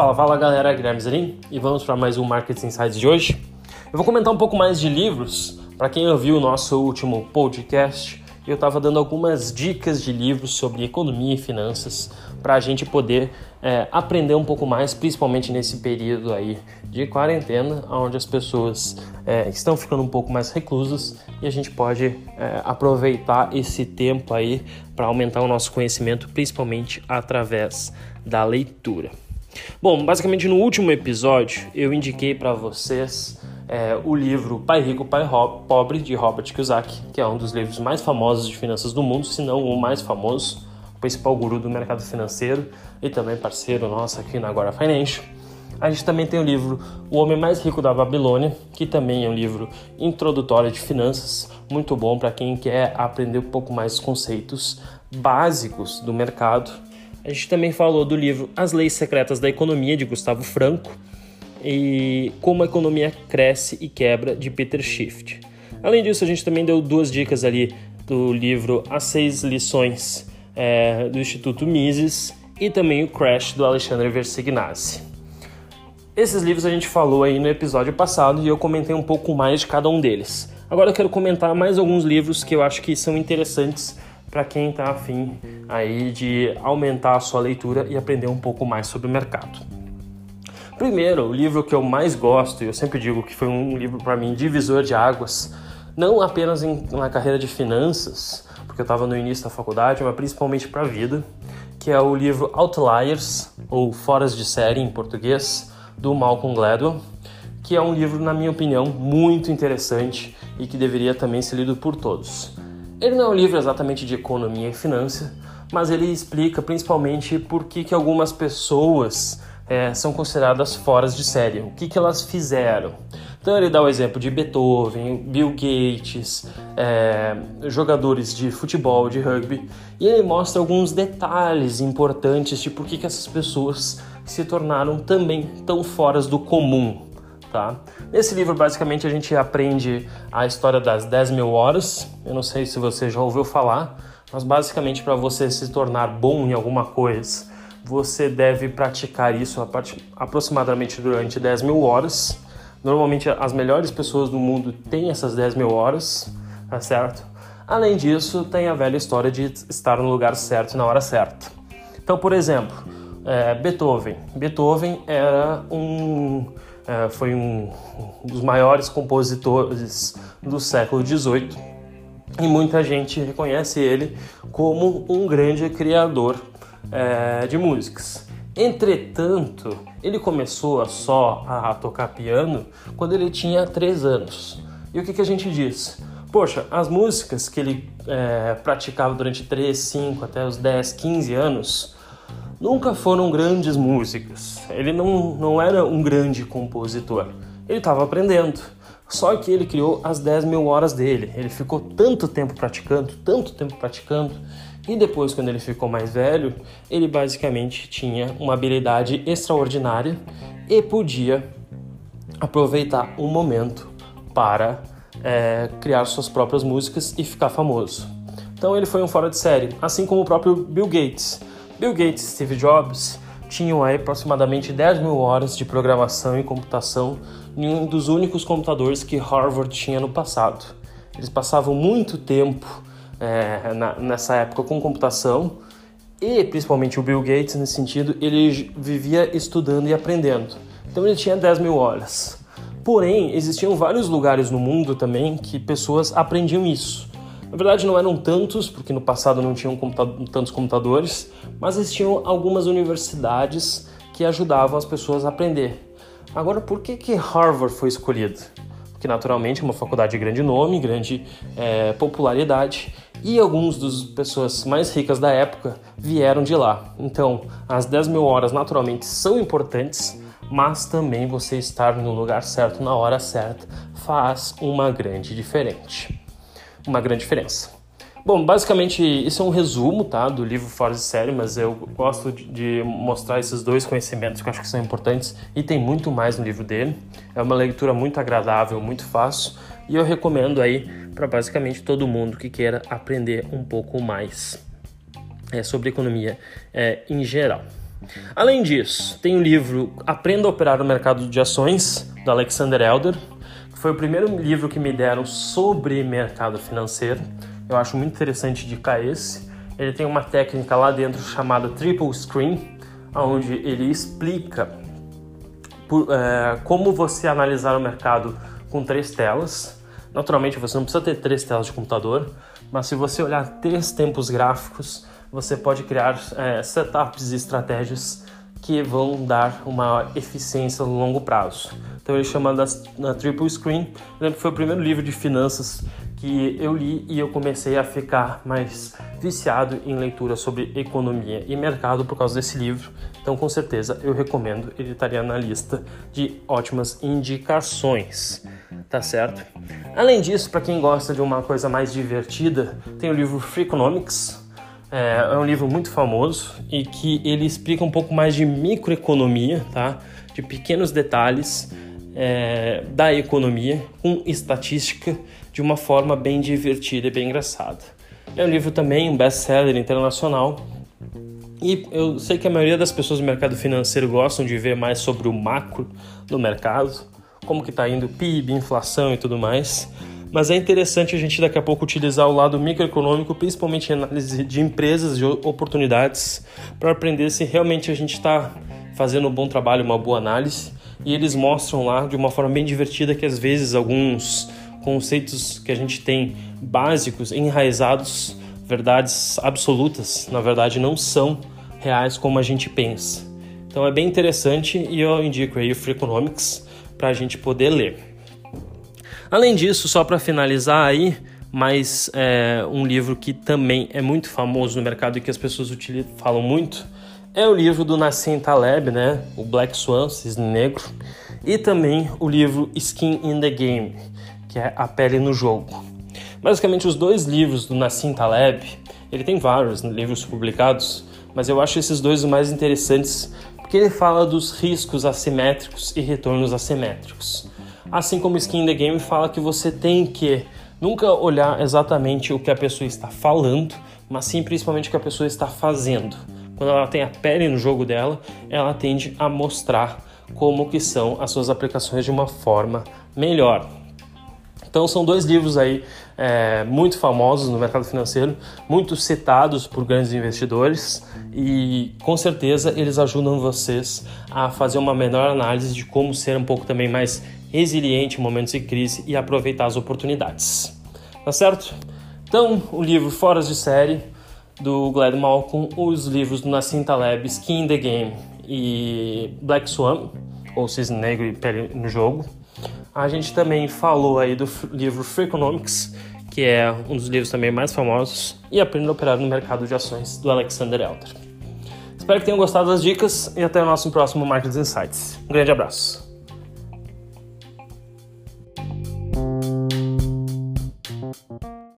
Fala, fala galera, Guilherme Zanin e vamos para mais um Market Insights de hoje. Eu vou comentar um pouco mais de livros. Para quem ouviu o nosso último podcast, eu estava dando algumas dicas de livros sobre economia e finanças para a gente poder é, aprender um pouco mais, principalmente nesse período aí de quarentena, onde as pessoas é, estão ficando um pouco mais reclusas e a gente pode é, aproveitar esse tempo aí para aumentar o nosso conhecimento, principalmente através da leitura. Bom, basicamente no último episódio eu indiquei para vocês é, o livro Pai Rico, Pai Pobre de Robert Kiyosaki, que é um dos livros mais famosos de finanças do mundo, se não o mais famoso, o principal guru do mercado financeiro e também parceiro nosso aqui na Agora Financial. A gente também tem o livro O Homem Mais Rico da Babilônia, que também é um livro introdutório de finanças, muito bom para quem quer aprender um pouco mais conceitos básicos do mercado a gente também falou do livro As Leis Secretas da Economia, de Gustavo Franco, e Como a Economia Cresce e Quebra, de Peter Schiff. Além disso, a gente também deu duas dicas ali do livro As Seis Lições é, do Instituto Mises e também o Crash, do Alexandre Versignazzi. Esses livros a gente falou aí no episódio passado e eu comentei um pouco mais de cada um deles. Agora eu quero comentar mais alguns livros que eu acho que são interessantes para quem está afim aí de aumentar a sua leitura e aprender um pouco mais sobre o mercado. Primeiro, o livro que eu mais gosto, e eu sempre digo que foi um livro para mim divisor de águas, não apenas em, na carreira de finanças, porque eu estava no início da faculdade, mas principalmente para a vida, que é o livro Outliers, ou Foras de Série em português, do Malcolm Gladwell, que é um livro, na minha opinião, muito interessante e que deveria também ser lido por todos. Ele não é um livro exatamente de economia e finança, mas ele explica principalmente por que, que algumas pessoas é, são consideradas fora de série, o que, que elas fizeram. Então ele dá o exemplo de Beethoven, Bill Gates, é, jogadores de futebol, de rugby, e ele mostra alguns detalhes importantes de por que, que essas pessoas se tornaram também tão fora do comum. Tá? Nesse livro, basicamente, a gente aprende a história das 10 mil horas. Eu não sei se você já ouviu falar, mas basicamente, para você se tornar bom em alguma coisa, você deve praticar isso aproximadamente durante 10 mil horas. Normalmente, as melhores pessoas do mundo têm essas 10 mil horas, tá certo? Além disso, tem a velha história de estar no lugar certo na hora certa. Então, por exemplo, é, Beethoven. Beethoven era um é, foi um, dos maiores compositores do século XVIII e muita gente reconhece ele como um grande criador é, de músicas. Entretanto, ele começou só a tocar piano quando ele tinha 3 anos. E o que, que a gente diz? Poxa, as músicas que ele é, praticava durante 3, 5 até os 10, 15 anos nunca foram grandes músicas. Ele não, não era um grande compositor. Ele estava aprendendo. Só que ele criou as 10 mil horas dele. Ele ficou tanto tempo praticando, tanto tempo praticando, e depois, quando ele ficou mais velho, ele basicamente tinha uma habilidade extraordinária e podia aproveitar um momento para é, criar suas próprias músicas e ficar famoso. Então ele foi um fora de série, assim como o próprio Bill Gates. Bill Gates Steve Jobs tinham aí aproximadamente 10 mil horas de programação e computação em um dos únicos computadores que Harvard tinha no passado. Eles passavam muito tempo é, na, nessa época com computação e principalmente o Bill Gates nesse sentido, ele vivia estudando e aprendendo. Então ele tinha 10 mil horas. Porém, existiam vários lugares no mundo também que pessoas aprendiam isso. Na verdade, não eram tantos, porque no passado não tinham tantos computadores, mas existiam algumas universidades que ajudavam as pessoas a aprender. Agora, por que, que Harvard foi escolhido? Porque, naturalmente, é uma faculdade de grande nome, grande é, popularidade, e alguns das pessoas mais ricas da época vieram de lá. Então, as 10 mil horas, naturalmente, são importantes, mas também você estar no lugar certo, na hora certa, faz uma grande diferença uma grande diferença. Bom, basicamente isso é um resumo tá, do livro Fora de Série, mas eu gosto de mostrar esses dois conhecimentos que eu acho que são importantes e tem muito mais no livro dele. É uma leitura muito agradável, muito fácil e eu recomendo aí para basicamente todo mundo que queira aprender um pouco mais é, sobre economia é, em geral. Além disso, tem o livro Aprenda a Operar no Mercado de Ações, do Alexander Elder, foi o primeiro livro que me deram sobre mercado financeiro. Eu acho muito interessante de esse. Ele tem uma técnica lá dentro chamada Triple Screen, onde ele explica por, é, como você analisar o mercado com três telas. Naturalmente, você não precisa ter três telas de computador, mas se você olhar três tempos gráficos, você pode criar é, setups e estratégias que vão dar uma eficiência no longo prazo. Então ele chama da, da Triple Screen. Eu lembro que foi o primeiro livro de finanças que eu li e eu comecei a ficar mais viciado em leitura sobre economia e mercado por causa desse livro. Então, com certeza, eu recomendo. Ele estaria na lista de ótimas indicações, tá certo? Além disso, para quem gosta de uma coisa mais divertida, tem o livro Free Economics. É, é um livro muito famoso e que ele explica um pouco mais de microeconomia, tá? De pequenos detalhes é, da economia com estatística de uma forma bem divertida e bem engraçada. É um livro também, um best-seller internacional. E eu sei que a maioria das pessoas do mercado financeiro gostam de ver mais sobre o macro do mercado, como que está indo PIB, inflação e tudo mais. Mas é interessante a gente daqui a pouco utilizar o lado microeconômico, principalmente em análise de empresas e oportunidades, para aprender se realmente a gente está fazendo um bom trabalho, uma boa análise. E eles mostram lá de uma forma bem divertida que às vezes alguns conceitos que a gente tem básicos, enraizados, verdades absolutas, na verdade não são reais como a gente pensa. Então é bem interessante e eu indico aí o Free Economics para a gente poder ler. Além disso, só para finalizar aí, mais é, um livro que também é muito famoso no mercado e que as pessoas utilizam, falam muito, é o livro do Nassim Taleb, né? O Black Swan, Cisne Negro, e também o livro Skin in the Game, que é A Pele no Jogo. Basicamente, os dois livros do Nassim Taleb, ele tem vários livros publicados, mas eu acho esses dois os mais interessantes porque ele fala dos riscos assimétricos e retornos assimétricos. Assim como Skin in the Game fala que você tem que nunca olhar exatamente o que a pessoa está falando, mas sim principalmente o que a pessoa está fazendo. Quando ela tem a pele no jogo dela, ela tende a mostrar como que são as suas aplicações de uma forma melhor. Então são dois livros aí é, muito famosos no mercado financeiro, muito citados por grandes investidores e com certeza eles ajudam vocês a fazer uma melhor análise de como ser um pouco também mais resiliente em momentos de crise e aproveitar as oportunidades. Tá certo? Então, o livro Foras de Série do Glad Malcolm, os livros do Nassim Taleb, Skin in the Game e Black Swan, ou Cisne Negro e Pele no Jogo, a gente também falou aí do livro Free Economics, que é um dos livros também mais famosos, e Aprenda a Operar no Mercado de Ações, do Alexander Elder. Espero que tenham gostado das dicas e até o nosso próximo Markets Insights. Um grande abraço.